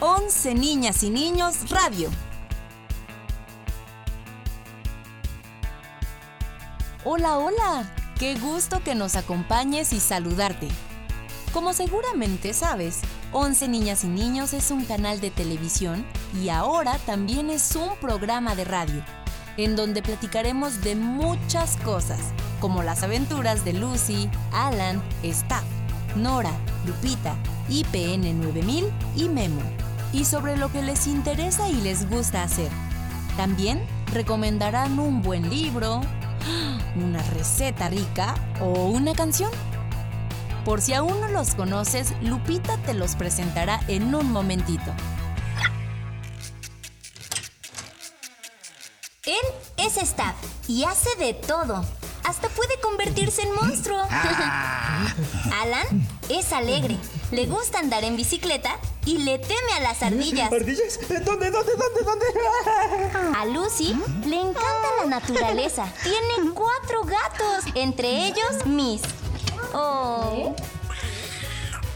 11 Niñas y Niños Radio. Hola, hola. Qué gusto que nos acompañes y saludarte. Como seguramente sabes, 11 Niñas y Niños es un canal de televisión y ahora también es un programa de radio, en donde platicaremos de muchas cosas, como las aventuras de Lucy, Alan, Staff, Nora, Lupita, IPN 9000 y Memo, y sobre lo que les interesa y les gusta hacer. También recomendarán un buen libro, una receta rica o una canción. Por si aún no los conoces, Lupita te los presentará en un momentito. Él es Staff y hace de todo. Hasta puede convertirse en monstruo. Alan es alegre, le gusta andar en bicicleta y le teme a las ardillas. ¿Ardillas? ¿Dónde, dónde, dónde, dónde? A Lucy le encanta la naturaleza. Tiene cuatro gatos, entre ellos Miss. Oh.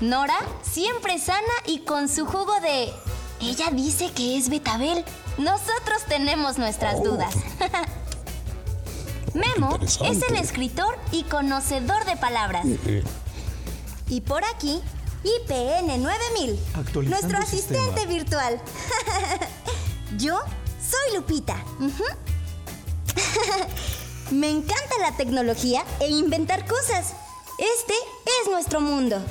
Nora siempre sana y con su jugo de... Ella dice que es betabel. Nosotros tenemos nuestras dudas. Memo es el escritor y conocedor de palabras. Y por aquí, IPN 9000, Actualizando nuestro asistente sistema. virtual. Yo soy Lupita. Me encanta la tecnología e inventar cosas. Este es nuestro mundo.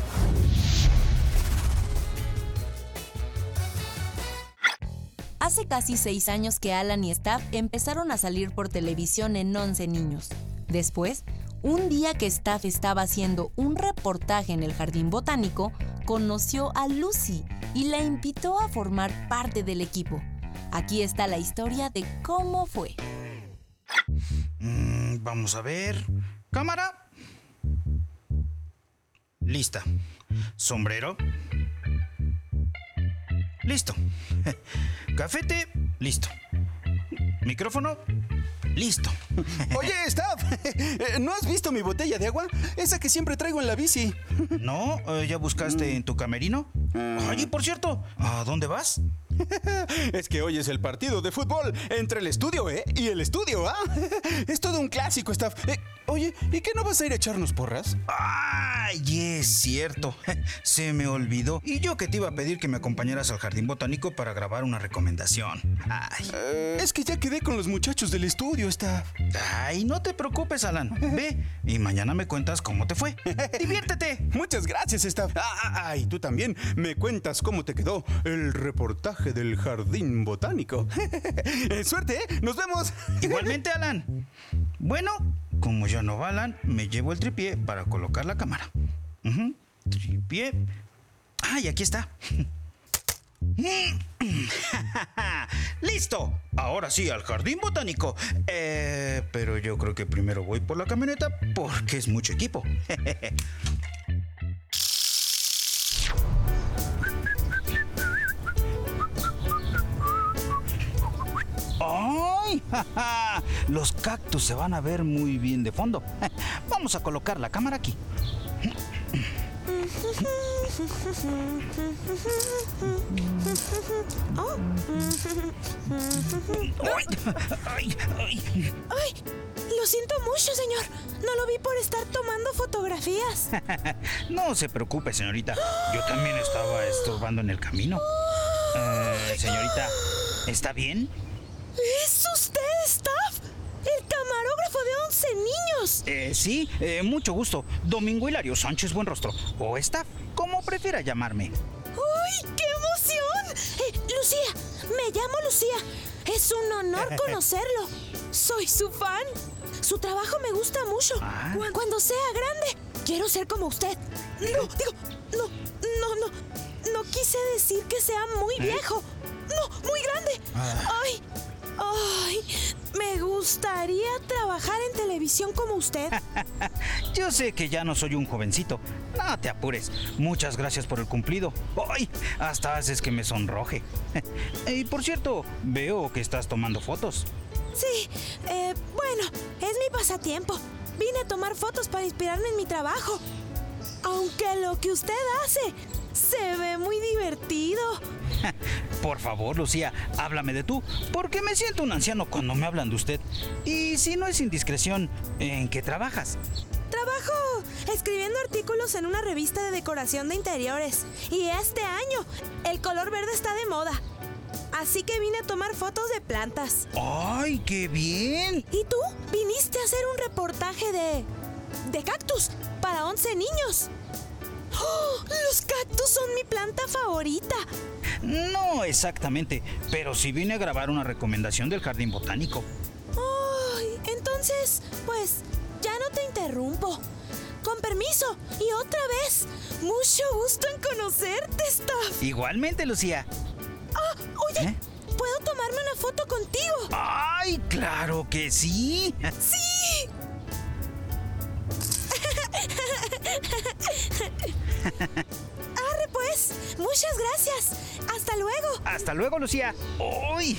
Hace casi seis años que Alan y Staff empezaron a salir por televisión en 11 niños. Después, un día que Staff estaba haciendo un reportaje en el jardín botánico, conoció a Lucy y la invitó a formar parte del equipo. Aquí está la historia de cómo fue. Mm, vamos a ver. Cámara. Lista. Sombrero. Listo. Cafete. Listo. Micrófono. Listo. Oye, Staff, eh, ¿no has visto mi botella de agua? Esa que siempre traigo en la bici. ¿No? Eh, ¿Ya buscaste en tu camerino? Oye, por cierto, ¿a dónde vas? Es que hoy es el partido de fútbol entre el estudio, ¿eh? Y el estudio, ¿ah? Es todo un clásico, Staff. Eh, oye, ¿y qué no vas a ir a echarnos porras? ¡Ay, es cierto! Se me olvidó. Y yo que te iba a pedir que me acompañaras al jardín botánico para grabar una recomendación. Ay. Es que ya quedé con los muchachos del estudio, Staff. Ay, no te preocupes, Alan. Ve y mañana me cuentas cómo te fue. ¡Diviértete! Muchas gracias, Staff. Ah, ah, ah, y tú también me cuentas cómo te quedó el reportaje del jardín botánico. Suerte, ¿eh? Nos vemos. Igualmente, Alan. Bueno, como ya no va Alan, me llevo el tripié para colocar la cámara. Ujú, Tripié. ¡Ay, aquí está! ¡Listo! Ahora sí, al jardín botánico. Eh, pero yo creo que primero voy por la camioneta porque es mucho equipo. ¡Ay! ja, ja! Los cactus se van a ver muy bien de fondo. Vamos a colocar la cámara aquí. ¡Ay! ¡Ay! ¡Ay! ¡Ay! Lo siento mucho, señor. No lo vi por estar tomando fotografías. No se preocupe, señorita. Yo también estaba estorbando en el camino. Eh, señorita, ¿está bien? ¿Es usted, Staff? El camarógrafo de 11 niños. Eh, sí, eh, mucho gusto. Domingo Hilario Sánchez Buenrostro. O está, como prefiera llamarme. ¡Uy, qué emoción! Eh, Lucía, me llamo Lucía. Es un honor conocerlo. Soy su fan. Su trabajo me gusta mucho. Ah. Cu- Cuando sea grande, quiero ser como usted. No, digo, no, no, no. No quise decir que sea muy viejo. No, muy grande. Ay, ay, me gustaría trabajar en televisión como usted. Yo sé que ya no soy un jovencito. No te apures. Muchas gracias por el cumplido. ¡Ay! Hasta haces que me sonroje. Y por cierto, veo que estás tomando fotos. Sí, eh, bueno, es mi pasatiempo. Vine a tomar fotos para inspirarme en mi trabajo. Aunque lo que usted hace Se ve muy divertido. Por favor, Lucía, háblame de tú, porque me siento un anciano cuando me hablan de usted. Y si no es indiscreción, ¿en qué trabajas? Trabajo escribiendo artículos en una revista de decoración de interiores. Y este año, el color verde está de moda. Así que vine a tomar fotos de plantas. ¡Ay, qué bien! ¿Y tú? Viniste a hacer un reportaje de... de cactus para 11 niños. ¡Oh! Los cactus son mi planta favorita. No exactamente, pero sí vine a grabar una recomendación del jardín botánico. Ay, entonces, pues, ya no te interrumpo. Con permiso, y otra vez, mucho gusto en conocerte, Staff. Igualmente, Lucía. Ah, oye, ¿Eh? ¿puedo tomarme una foto contigo? ¡Ay, claro que sí! ¡Sí! Arre pues, muchas gracias. Hasta luego. Hasta luego, Lucía. ¡Ay!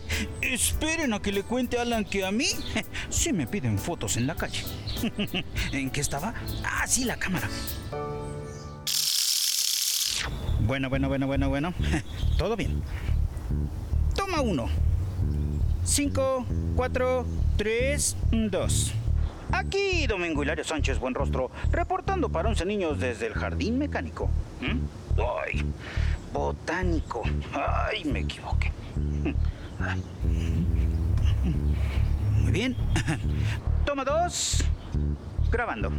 Esperen a que le cuente a Alan que a mí sí me piden fotos en la calle. ¿En qué estaba? Ah, sí, la cámara. Bueno, bueno, bueno, bueno, bueno. Todo bien. Toma uno. Cinco, cuatro, tres, dos. Aquí Domingo Hilario Sánchez Buenrostro, reportando para 11 niños desde el jardín mecánico. ¿Mm? Ay, botánico. Ay, me equivoqué. Muy bien. Toma dos. Grabando.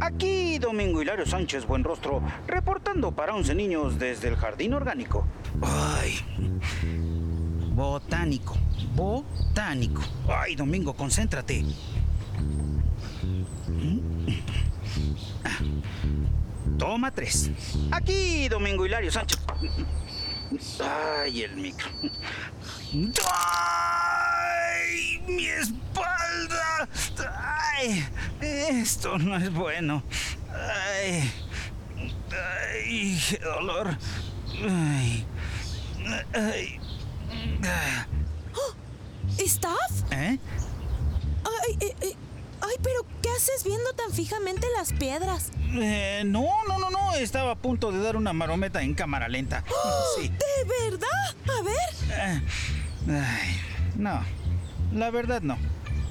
Aquí Domingo Hilario Sánchez Buenrostro, reportando para 11 niños desde el jardín orgánico. Ay. Botánico. Botánico. Ay, Domingo, concéntrate. Toma tres. Aquí, Domingo Hilario Sánchez. Ay, el micro. ¡Ay! ¡Mi espalda! ¡Ay! Esto no es bueno. ¡Ay! ¡Ay! ¡Qué dolor! ¡Ay! ¡Ay! ¿Staff? ¿Eh? Ay, eh, eh, ay, pero ¿qué haces viendo tan fijamente las piedras? Eh, no, no, no, no. Estaba a punto de dar una marometa en cámara lenta. Sí. ¿De verdad? A ver. Eh, Ay, no, la verdad no.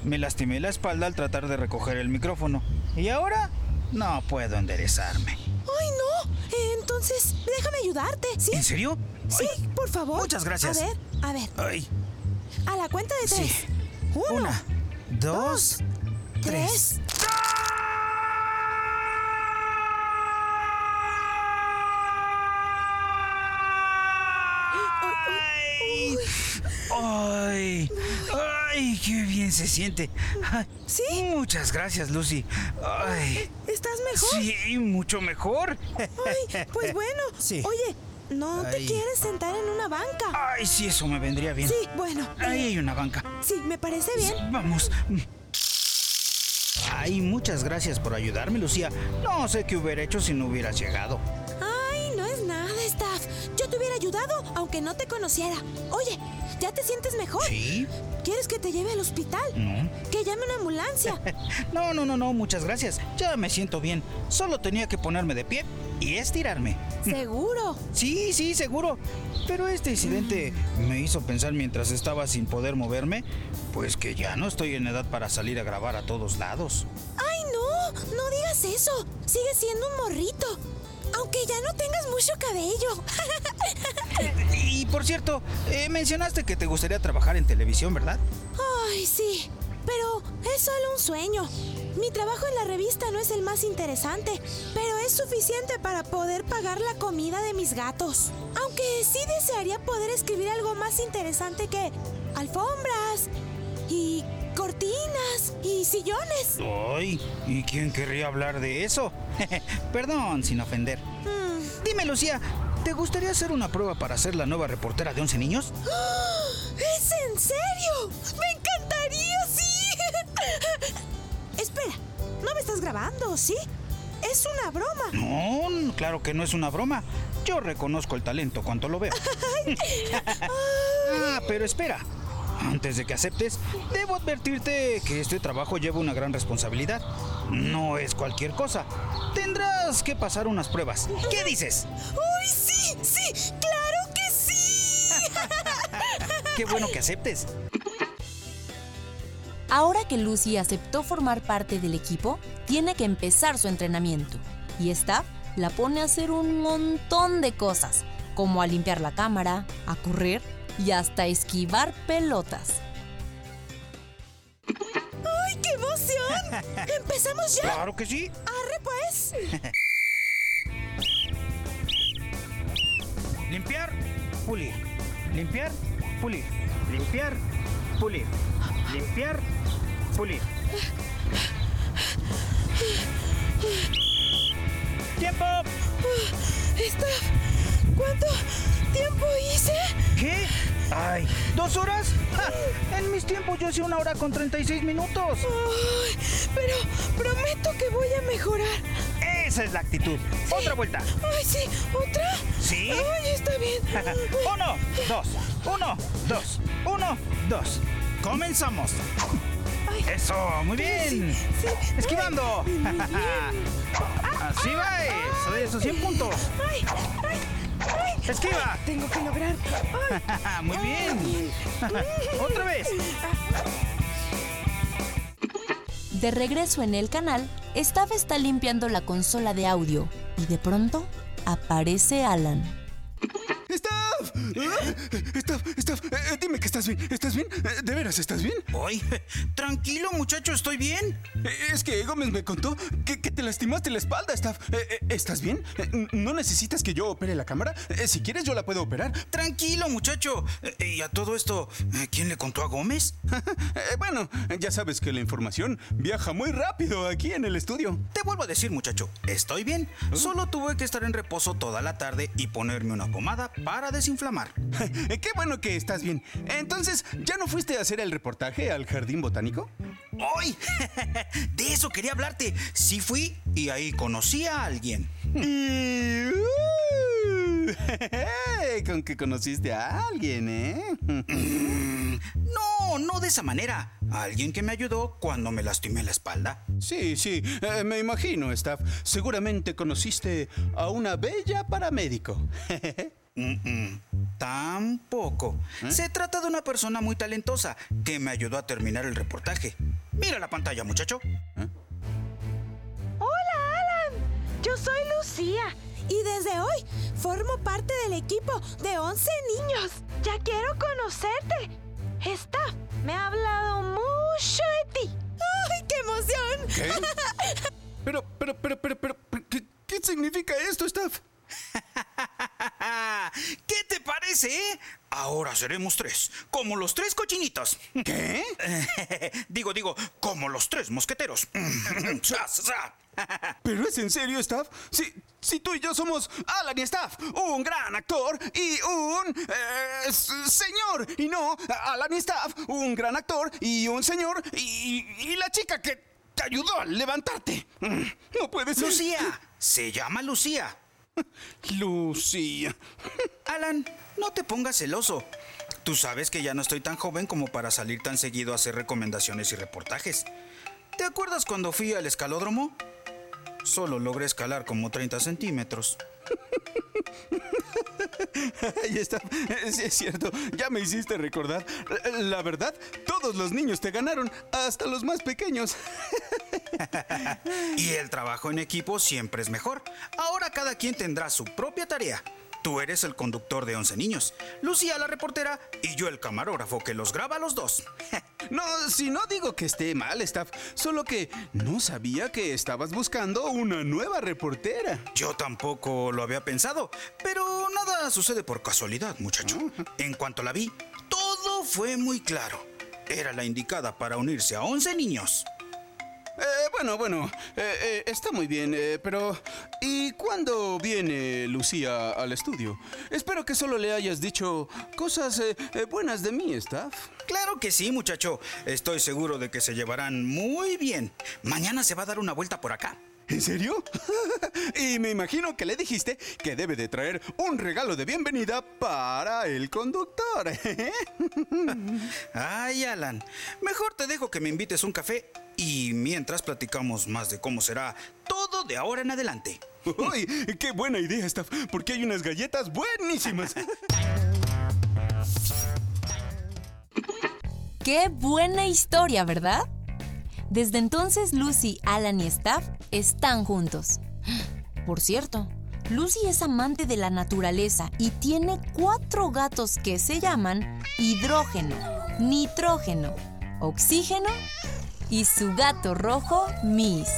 Me lastimé la espalda al tratar de recoger el micrófono. Y ahora no puedo enderezarme. Ay, no. Eh, entonces, déjame ayudarte, ¿sí? ¿En serio? Sí, Ay, por favor. Muchas gracias. A ver, a ver. Ay, A la cuenta de sí. tres. Uno, Una, dos, tres. tres. Ay, ay, qué bien se siente. Ay, ¿Sí? Muchas gracias, Lucy. Ay, ¿Estás mejor? sí, mucho mejor. Ay, pues bueno. Sí. Oye, ¿no te Ay. quieres sentar en una banca? Ay, sí, eso me vendría bien. Sí, bueno. Ahí eh, hay una banca. sí, me parece bien. Vamos. Ay, muchas gracias por ayudarme, Lucía. No sé qué hubiera hecho si no hubieras llegado. Ay, no es nada, Staff. Yo te hubiera ayudado, aunque no te conociera. Oye, ¿ya te sientes mejor? ¿Sí? ¿Quieres que te lleve al hospital? No. Que llame una ambulancia. No, no, no, no, muchas gracias. Ya me siento bien. Solo tenía que ponerme de pie y estirarme. Seguro. Sí, sí, seguro. Pero este incidente me hizo pensar mientras estaba sin poder moverme, pues que ya no estoy en edad para salir a grabar a todos lados. Ay, no, no digas eso. Sigues siendo un morrito. Aunque ya no tengas mucho cabello. Y por cierto, eh, mencionaste que te gustaría trabajar en televisión, ¿verdad? Ay, sí. Pero es solo un sueño. Mi trabajo en la revista no es el más interesante, pero es suficiente para poder pagar la comida de mis gatos. Aunque sí desearía poder escribir algo más interesante que alfombras y cortinas y sillones. Ay, ¿y quién querría hablar de eso? Perdón, sin ofender. Mm, Dime, Lucía, ¿te gustaría hacer una prueba para ser la nueva reportera de 11 niños? ¿Es en serio? ¡Me encantaría, sí! Espera, ¿no me estás grabando, sí? Es una broma. No, claro que no es una broma. Yo reconozco el talento cuando lo veo. ah, pero espera. Antes de que aceptes, debo advertirte que este trabajo lleva una gran responsabilidad. No es cualquier cosa. Tendrás que pasar unas pruebas. ¿Qué dices? ¡Uy, sí! ¡Sí! ¡Claro que sí! Qué bueno que aceptes. Ahora que Lucy aceptó formar parte del equipo, tiene que empezar su entrenamiento. Y esta la pone a hacer un montón de cosas, como a limpiar la cámara, a correr y hasta esquivar pelotas. ¡Ay, qué emoción! ¿Empezamos ya? Claro que sí. ¡Arre, pues! Limpiar, pulir. Limpiar, pulir. Limpiar, pulir. Limpiar, pulir. ¡Tiempo! Está... ¿Cuánto tiempo hice? ¿Qué? Ay, ¿dos horas? ¡Ja! En mis tiempos yo hacía una hora con 36 minutos. Ay, pero prometo que voy a mejorar. Esa es la actitud. Otra vuelta. Ay, sí, ¿otra? ¿Sí? Ay, está bien. uno, dos, uno, dos, uno, dos. Comenzamos. Ay. Eso, muy bien. Sí, sí. Esquivando. Ay, muy bien. Así va, eso, eso, 100 puntos. Ay, ay, ay. Esquiva. Tengo que lograr. Muy bien. Otra vez. De regreso en el canal, Staff está limpiando la consola de audio y de pronto aparece Alan. ¡Staff! ¡Staff! ¡Staff! eh, dime que estás bien. ¿Estás bien? Eh, ¿De veras estás bien? Ay, tranquilo, muchacho, estoy bien. Eh, Es que Gómez me contó que, que te lastimaste la espalda, Staff. Eh, eh, ¿Estás bien? Eh, ¿No necesitas que yo opere la cámara? Eh, Si quieres, yo la puedo operar. Tranquilo, muchacho. Eh, Y a todo esto, eh, ¿quién le contó a Gómez? Eh, bueno, ya sabes que la información viaja muy rápido aquí en el estudio. Te vuelvo a decir, muchacho, estoy bien. Solo tuve que estar en reposo toda la tarde y ponerme una pomada para desinflamar. Eh, Qué bueno que estás bien. Entonces, ¿ya no fuiste a hacer el reportaje al jardín botánico? ¡Ay! De eso quería hablarte. Sí fui y ahí conocí a alguien. Y... uh, con que conociste a alguien, ¿eh? No, no de esa manera. Alguien que me ayudó cuando me lastimé la espalda. Sí, sí, eh, me imagino, Staff. Seguramente conociste a una bella paramédico. Tampoco. Se trata de una persona muy talentosa que me ayudó a terminar el reportaje. Mira la pantalla, muchacho. Hola, Alan. Yo soy Lucía. Y desde hoy formo parte del equipo de 11 niños. Ya quiero conocerte. Staff me ha hablado mucho de ti. ¡Ay, qué emoción! ¿Qué? Pero, pero, pero, pero, pero, ¿qué, qué significa esto, Staff? ¿Qué te parece? Ahora seremos tres, como los tres cochinitos. ¿Qué? digo, digo, como los tres mosqueteros. ¿Pero es en serio, Staff? Si, si tú y yo somos Alan y Staff, un gran actor y un eh, señor. Y no, Alan y Staff, un gran actor y un señor y, y la chica que te ayudó a levantarte. Mm, No puede ser. Lucía, se llama Lucía. Lucía. Alan, no te pongas celoso. Tú sabes que ya no estoy tan joven como para salir tan seguido a hacer recomendaciones y reportajes. ¿Te acuerdas cuando fui al escalódromo? Solo logré escalar como 30 centímetros. Ahí está. Sí, es cierto. Ya me hiciste recordar. La verdad, todos los niños te ganaron, hasta los más pequeños. Y el trabajo en equipo siempre es mejor. Ahora cada quien tendrá su propia tarea. Tú eres el conductor de 11 niños, Lucía la reportera y yo el camarógrafo que los graba a los dos. No, si no digo que esté mal, Staff, solo que no sabía que estabas buscando una nueva reportera. Yo tampoco lo había pensado, pero nada sucede por casualidad, muchacho. En cuanto la vi, todo fue muy claro. Era la indicada para unirse a 11 niños. Eh, bueno, bueno, eh, eh, está muy bien, eh, pero ¿y cuándo viene Lucía al estudio? Espero que solo le hayas dicho cosas buenas de mí, Staff. Claro que sí, muchacho. Estoy seguro de que se llevarán muy bien. Mañana se va a dar una vuelta por acá. ¿En serio? Y me imagino que le dijiste que debe de traer un regalo de bienvenida para el conductor. Ay, Alan, mejor te dejo que me invites un café y mientras platicamos más de cómo será todo de ahora en adelante. ¡Uy! ¡Qué buena idea, Staff! Porque hay unas galletas buenísimas. ¡Qué buena historia, ¿verdad? Desde entonces Lucy, Alan y Staff están juntos. Por cierto, Lucy es amante de la naturaleza y tiene cuatro gatos que se llaman hidrógeno, nitrógeno, oxígeno y su gato rojo, Miss.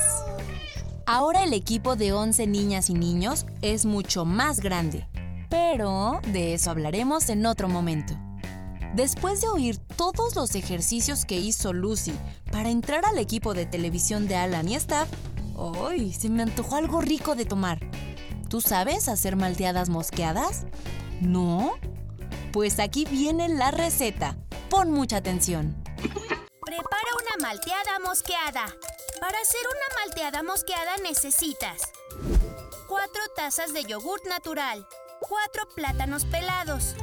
Ahora el equipo de 11 niñas y niños es mucho más grande, pero de eso hablaremos en otro momento. Después de oír todos los ejercicios que hizo Lucy para entrar al equipo de televisión de Alan y Staff, ¡ay! Se me antojó algo rico de tomar. ¿Tú sabes hacer malteadas mosqueadas? ¿No? Pues aquí viene la receta. Pon mucha atención. Prepara una malteada mosqueada. Para hacer una malteada mosqueada necesitas 4 tazas de yogurt natural, 4 plátanos pelados,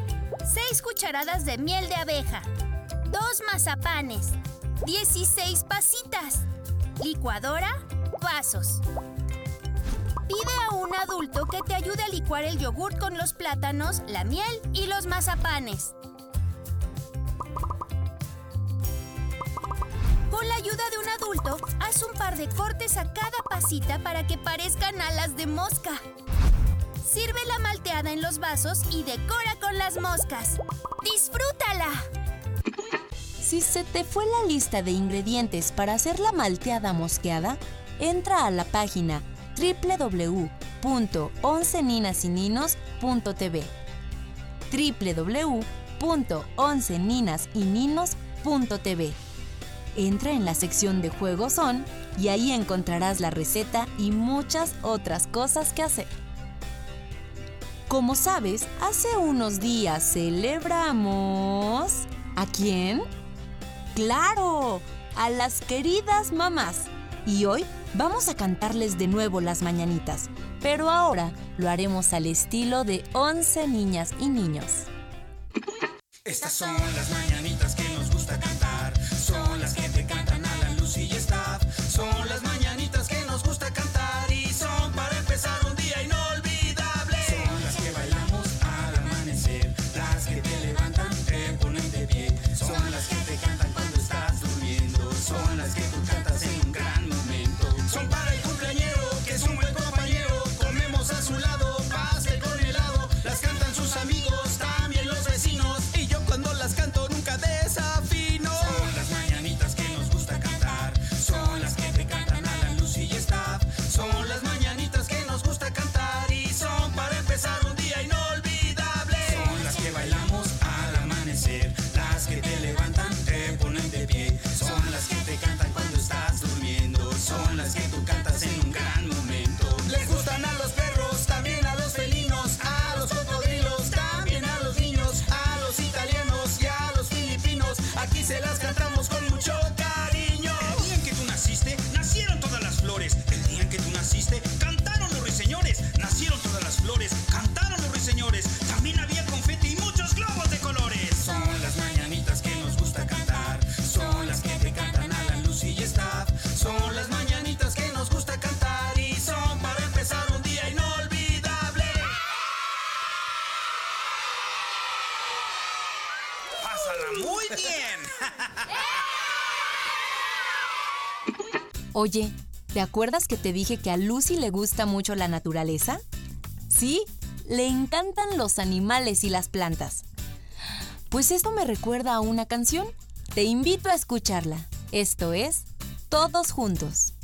6 cucharadas de miel de abeja, 2 mazapanes, 16 pasitas, licuadora, vasos. Pide a un adulto que te ayude a licuar el yogurt con los plátanos, la miel y los mazapanes. Con la ayuda de un adulto, haz un par de cortes a cada pasita para que parezcan alas de mosca. Sirve la malteada en los vasos y decora con las moscas. ¡Disfrútala! Si se te fue la lista de ingredientes para hacer la malteada mosqueada, entra a la página www.onceninasininos.tv www.onceninasininos.tv Entra en la sección de Juegos Son y ahí encontrarás la receta y muchas otras cosas que hacer. Como sabes, hace unos días celebramos... ¿A quién? ¡Claro! A las queridas mamás. Y hoy vamos a cantarles de nuevo las mañanitas, pero ahora lo haremos al estilo de 11 niñas y niños. Estas son las mañanitas que nos gusta cantar. De pie. Oye, ¿te acuerdas que te dije que a Lucy le gusta mucho la naturaleza? Sí, le encantan los animales y las plantas. Pues esto me recuerda a una canción. Te invito a escucharla. Esto es Todos Juntos.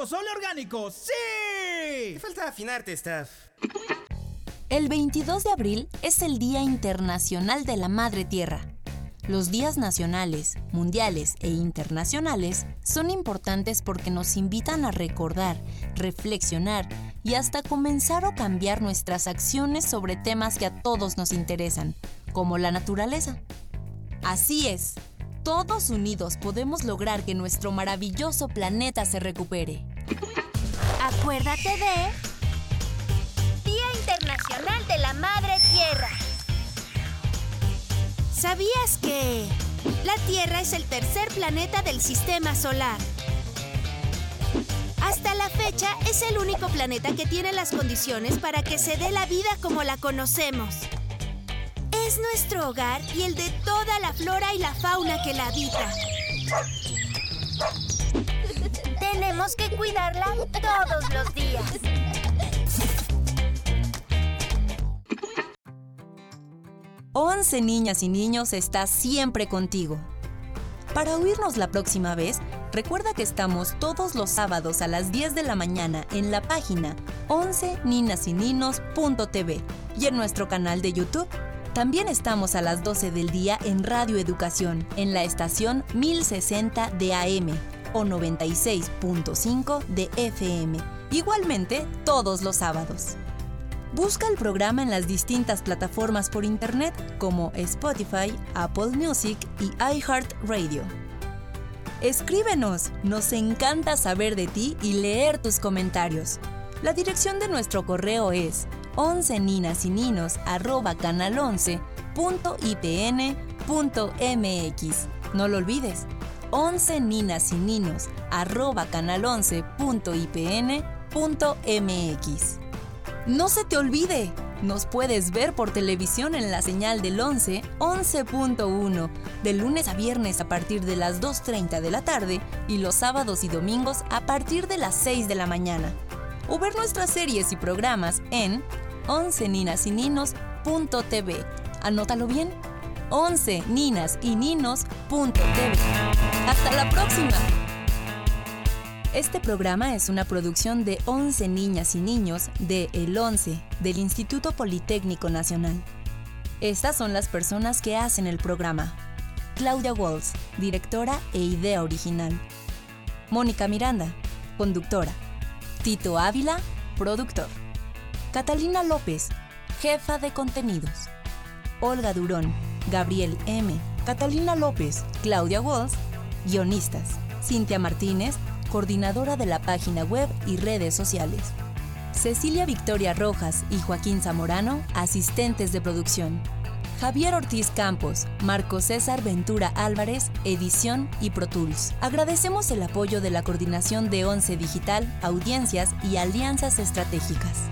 Pozole orgánico, sí. Te falta afinarte, Staff. El 22 de abril es el Día Internacional de la Madre Tierra. Los días nacionales, mundiales e internacionales son importantes porque nos invitan a recordar, reflexionar y hasta comenzar o cambiar nuestras acciones sobre temas que a todos nos interesan, como la naturaleza. Así es, todos unidos podemos lograr que nuestro maravilloso planeta se recupere. Acuérdate de Día Internacional de la Madre Tierra. ¿Sabías que la Tierra es el tercer planeta del sistema solar? Hasta la fecha es el único planeta que tiene las condiciones para que se dé la vida como la conocemos. Es nuestro hogar y el de toda la flora y la fauna que la habita. Tenemos que cuidarla todos los días. Once niñas y niños está siempre contigo. Para oírnos la próxima vez, recuerda que estamos todos los sábados a las 10 de la mañana en la página 11ninasininos.tv y en nuestro canal de YouTube. También estamos a las 12 del día en Radio Educación, en la estación 1060 de AM o 96.5 de FM. Igualmente, todos los sábados. Busca el programa en las distintas plataformas por internet como Spotify, Apple Music y iHeartRadio. Escríbenos, nos encanta saber de ti y leer tus comentarios. La dirección de nuestro correo es 11 ninas y ninos canal 11.ipn.mx. No lo olvides, 11 ninas y ninos canal 11.ipn.mx. No se te olvide, nos puedes ver por televisión en la señal del 11, 11.1, de lunes a viernes a partir de las 2.30 de la tarde y los sábados y domingos a partir de las 6 de la mañana. O ver nuestras series y programas en 11ninasininos.tv. Anótalo bien, 11ninasininos.tv. ¡Hasta la próxima! Este programa es una producción de 11 niñas y niños de El 11 del Instituto Politécnico Nacional. Estas son las personas que hacen el programa. Claudia Walls, directora e idea original. Mónica Miranda, conductora. Tito Ávila, productor. Catalina López, jefa de contenidos. Olga Durón, Gabriel M., Catalina López, Claudia Walls, guionistas. Cintia Martínez, coordinadora de la página web y redes sociales. Cecilia Victoria Rojas y Joaquín Zamorano, asistentes de producción. Javier Ortiz Campos, Marco César Ventura Álvarez, edición y Pro Tools. Agradecemos el apoyo de la Coordinación de Once Digital, Audiencias y Alianzas Estratégicas.